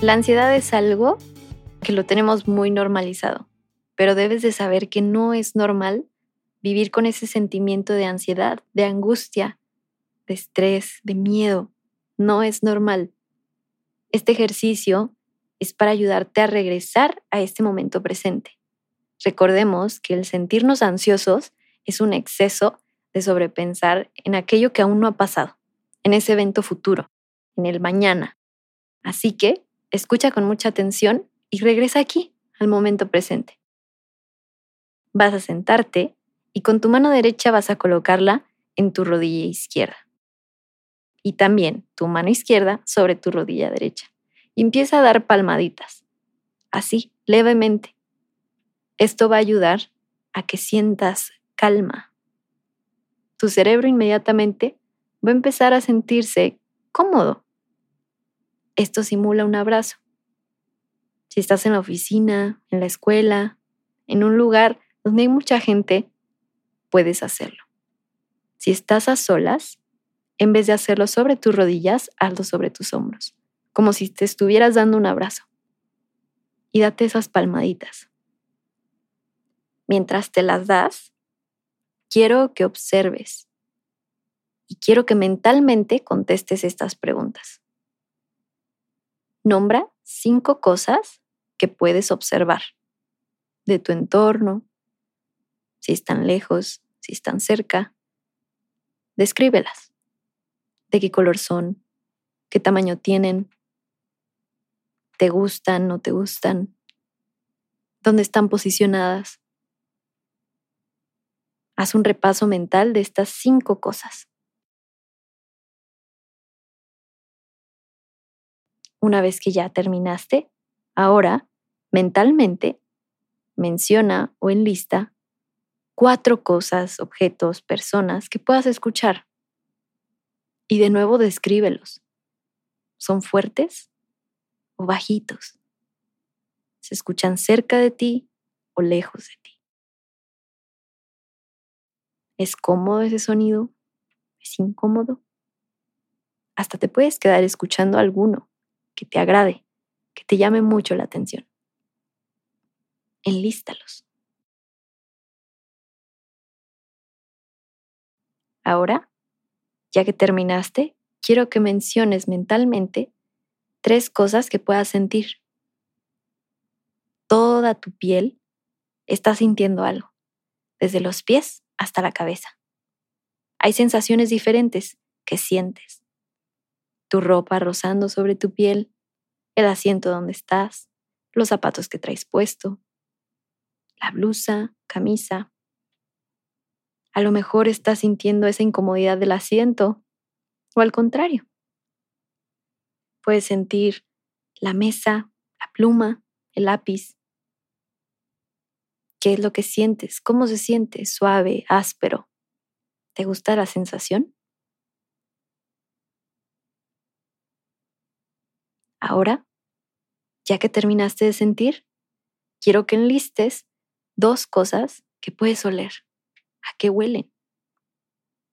La ansiedad es algo que lo tenemos muy normalizado, pero debes de saber que no es normal vivir con ese sentimiento de ansiedad, de angustia, de estrés, de miedo. No es normal. Este ejercicio es para ayudarte a regresar a este momento presente. Recordemos que el sentirnos ansiosos es un exceso de sobrepensar en aquello que aún no ha pasado, en ese evento futuro, en el mañana. Así que escucha con mucha atención y regresa aquí, al momento presente. Vas a sentarte y con tu mano derecha vas a colocarla en tu rodilla izquierda. Y también tu mano izquierda sobre tu rodilla derecha. Y empieza a dar palmaditas. Así, levemente. Esto va a ayudar a que sientas calma. Tu cerebro inmediatamente va a empezar a sentirse cómodo esto simula un abrazo. Si estás en la oficina, en la escuela, en un lugar donde hay mucha gente, puedes hacerlo. Si estás a solas, en vez de hacerlo sobre tus rodillas, hazlo sobre tus hombros, como si te estuvieras dando un abrazo. Y date esas palmaditas. Mientras te las das, quiero que observes y quiero que mentalmente contestes estas preguntas. Nombra cinco cosas que puedes observar de tu entorno, si están lejos, si están cerca. Descríbelas. ¿De qué color son? ¿Qué tamaño tienen? ¿Te gustan? ¿No te gustan? ¿Dónde están posicionadas? Haz un repaso mental de estas cinco cosas. Una vez que ya terminaste, ahora, mentalmente, menciona o enlista cuatro cosas, objetos, personas que puedas escuchar. Y de nuevo descríbelos. ¿Son fuertes o bajitos? ¿Se escuchan cerca de ti o lejos de ti? ¿Es cómodo ese sonido? ¿Es incómodo? Hasta te puedes quedar escuchando alguno que te agrade, que te llame mucho la atención. Enlístalos. Ahora, ya que terminaste, quiero que menciones mentalmente tres cosas que puedas sentir. Toda tu piel está sintiendo algo, desde los pies hasta la cabeza. Hay sensaciones diferentes que sientes tu ropa rozando sobre tu piel, el asiento donde estás, los zapatos que traes puesto, la blusa, camisa. A lo mejor estás sintiendo esa incomodidad del asiento o al contrario. Puedes sentir la mesa, la pluma, el lápiz. ¿Qué es lo que sientes? ¿Cómo se siente? ¿Suave? ¿Áspero? ¿Te gusta la sensación? Ahora, ya que terminaste de sentir, quiero que enlistes dos cosas que puedes oler. ¿A qué huelen?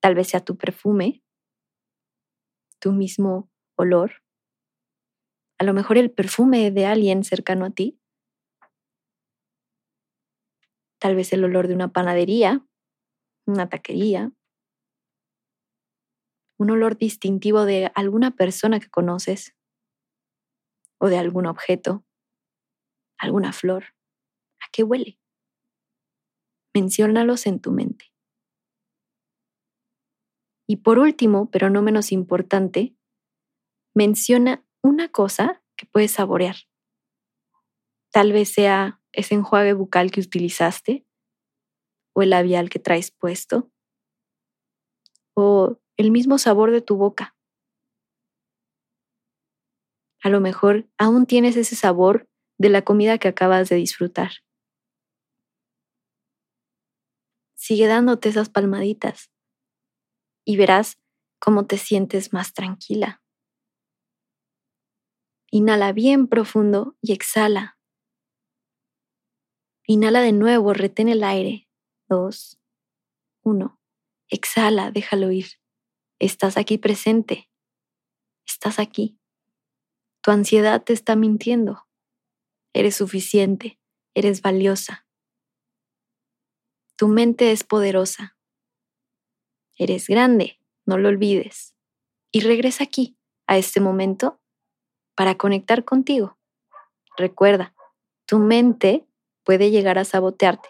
Tal vez sea tu perfume, tu mismo olor, a lo mejor el perfume de alguien cercano a ti, tal vez el olor de una panadería, una taquería, un olor distintivo de alguna persona que conoces o de algún objeto, alguna flor. ¿A qué huele? Menciónalos en tu mente. Y por último, pero no menos importante, menciona una cosa que puedes saborear. Tal vez sea ese enjuague bucal que utilizaste, o el labial que traes puesto, o el mismo sabor de tu boca. A lo mejor aún tienes ese sabor de la comida que acabas de disfrutar. Sigue dándote esas palmaditas y verás cómo te sientes más tranquila. Inhala bien profundo y exhala. Inhala de nuevo, retén el aire. Dos, uno. Exhala, déjalo ir. Estás aquí presente. Estás aquí. Tu ansiedad te está mintiendo. Eres suficiente. Eres valiosa. Tu mente es poderosa. Eres grande, no lo olvides. Y regresa aquí, a este momento, para conectar contigo. Recuerda, tu mente puede llegar a sabotearte,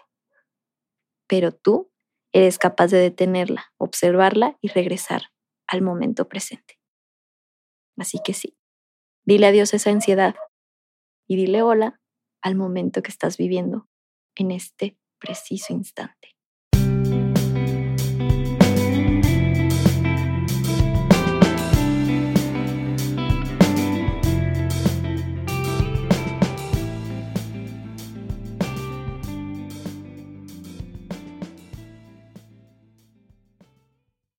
pero tú eres capaz de detenerla, observarla y regresar al momento presente. Así que sí, dile adiós a esa ansiedad y dile hola al momento que estás viviendo en este preciso instante.